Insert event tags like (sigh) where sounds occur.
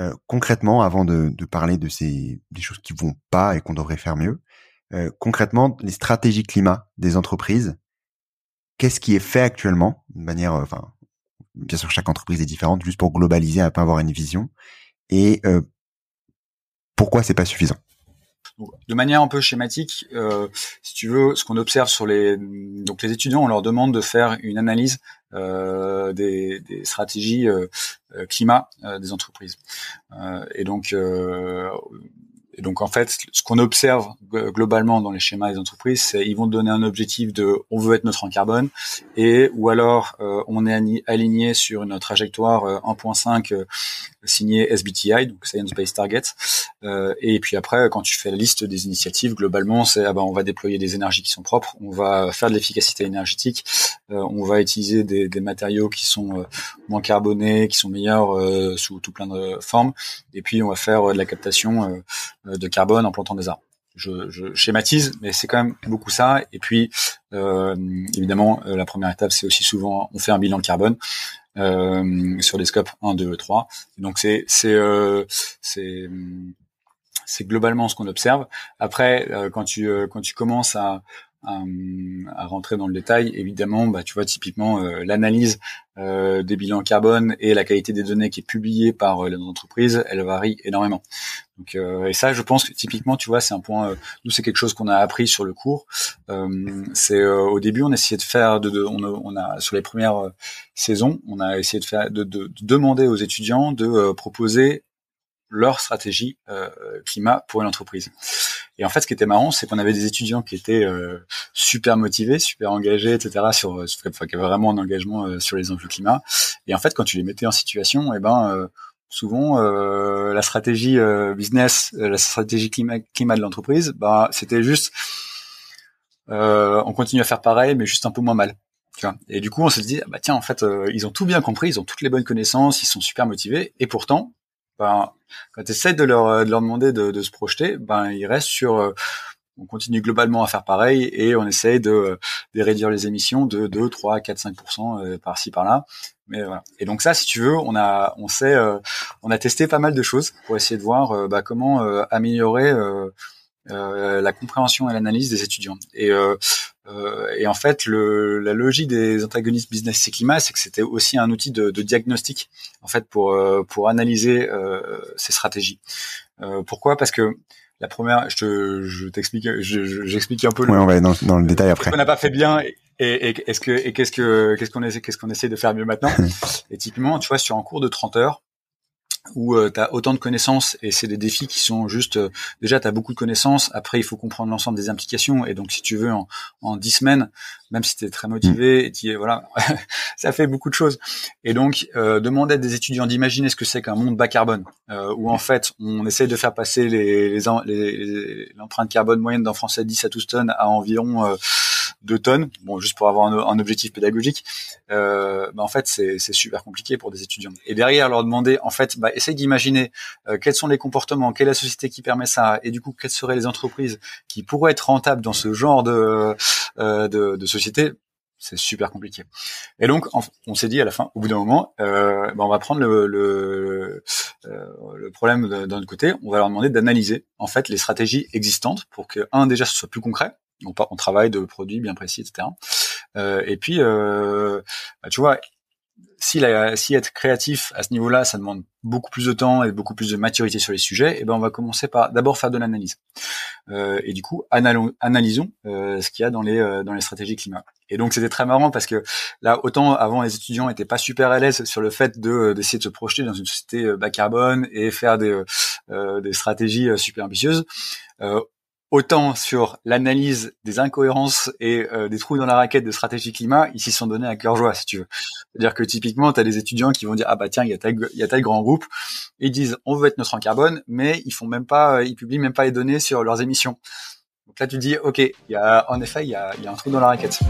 Euh, concrètement, avant de, parler de ces des choses qui vont pas et qu'on devrait faire mieux, euh, concrètement, les stratégies climat des entreprises, qu'est-ce qui est fait actuellement, de manière, euh, bien sûr, chaque entreprise est différente, juste pour globaliser, à pas avoir une vision, et pourquoi c'est pas suffisant? De manière un peu schématique, si tu veux, ce qu'on observe sur les donc les étudiants, on leur demande de faire une analyse euh, des, stratégies euh, climat des entreprises. et donc et donc en fait, ce qu'on observe globalement dans les schémas des entreprises, c'est ils vont donner un objectif de on veut être neutre en carbone et ou alors euh, on est aligné sur une trajectoire 1.5 euh, euh, signée SBTI, donc Science Based Targets. et puis après, quand tu fais la liste des initiatives, globalement, c'est ah ben, on va déployer des énergies qui sont propres, on va faire de l'efficacité énergétique, on va utiliser des, des, matériaux qui sont moins carbonés, qui sont meilleurs sous tout plein de formes, et puis on va faire de la captation euh, de carbone en plantant des arbres. Je, je schématise, mais c'est quand même beaucoup ça. Et puis, euh, évidemment, euh, la première étape, c'est aussi souvent, on fait un bilan carbone euh, sur les scopes 1, 2, 3. donc, c'est c'est euh, c'est c'est globalement ce qu'on observe. Après, quand tu quand tu commences à à, rentrer dans le détail, évidemment, bah, tu vois typiquement euh, l'analyse euh, des bilans carbone et la qualité des données qui est publiée par euh, les entreprises, elle varie énormément. Donc, et ça, je pense que typiquement, tu vois, c'est un point. nous, c'est quelque chose qu'on a appris sur le cours. c'est au début, on essayait de faire, de, on, a, on, a, sur les premières saisons, on a essayé de faire, de, de demander aux étudiants de proposer leur stratégie climat pour une entreprise. Et en fait, ce qui était marrant, c'est qu'on avait des étudiants qui étaient euh, super motivés, super engagés, etc. Sur, enfin, qui avaient vraiment un engagement euh, sur les enjeux climat. Et en fait, quand tu les mettais en situation, eh ben euh, souvent la stratégie business, la stratégie climat, climat de l'entreprise, bah c'était juste on continue à faire pareil, mais juste un peu moins mal. Tu vois et du coup, on se dit, ah bah tiens, en fait, ils ont tout bien compris, ils ont toutes les bonnes connaissances, ils sont super motivés, et pourtant, ben, quand tu essaies de leur, de leur demander de, de, se projeter, ben, ils restent sur, euh, on continue globalement à faire pareil et on essaye de, de réduire les émissions de 2, 3, 4, 5% par-ci, par-là. Mais voilà. Et donc ça, si tu veux, on a, on sait, euh, on a testé pas mal de choses pour essayer de voir euh, bah, comment améliorer la compréhension et l'analyse des étudiants. Et euh, et en fait, le, la logique des antagonistes business et climat, c'est que c'était aussi un outil de, de, diagnostic, en fait, pour euh, pour analyser euh, ces stratégies. pourquoi? Parce que la première, je, je t'explique, j'explique un peu. Oui, on va aller dans, dans le détail après. On n'a pas fait bien. Et, et, est-ce que et qu'est-ce que qu'est-ce qu'on essaie qu'est-ce qu'on essaie de faire mieux maintenant? (laughs) Et typiquement, tu vois, sur un cours de 30 heures, où euh, tu as autant de connaissances et c'est des défis qui sont juste euh, déjà tu as beaucoup de connaissances. Après il faut comprendre l'ensemble des implications. Et donc si tu veux en, en 10 semaines même si tu es très motivé mm. et voilà (laughs) ça fait beaucoup de choses. Et donc euh, demander à des étudiants d'imaginer ce que c'est qu'un monde bas carbone euh, où en fait on essaie de faire passer les l'empreinte les, les, carbone moyenne d'un français 10 à 12 tonnes à environ 2 tonnes bon juste pour avoir un, un objectif pédagogique bah, en fait c'est super compliqué pour des étudiants et derrière leur demander en fait bah, essaye d'imaginer euh, quels sont les comportements, quelle est la société qui permet ça, et du coup, quelles seraient les entreprises qui pourraient être rentables dans ce genre de, euh, de, société c'est super compliqué. Et donc, on, s'est dit à la fin, au bout d'un moment, euh, bah, on va prendre le, le, le problème d'un côté, on va leur demander d'analyser en fait les stratégies existantes pour que, un, déjà, ce soit plus concret, on, on travaille de produits bien précis, etc. et puis, bah, tu vois, si, la, si être créatif à ce niveau-là, ça demande beaucoup plus de temps et beaucoup plus de maturité sur les sujets, et eh ben on va commencer par d'abord faire de l'analyse. Euh, et du coup, analysons euh, ce qu'il y a dans les euh, dans les stratégies climat. Et donc c'était très marrant parce que là, autant avant les étudiants étaient pas super à l'aise sur le fait de d'essayer de se projeter dans une société bas carbone et faire des des stratégies super ambitieuses autant sur l'analyse des incohérences et euh, des trous dans la raquette de stratégie climat, ils s'y sont donnés à cœur joie, si tu veux. C'est-à-dire que typiquement, tu des étudiants qui vont dire ah bah tiens, il y a tel y grand groupe, ils disent on veut être neutre en carbone, mais ils font même pas, ils publient même pas les données sur leurs émissions. Donc là, tu dis ok, y a en effet il y a un trou dans la raquette.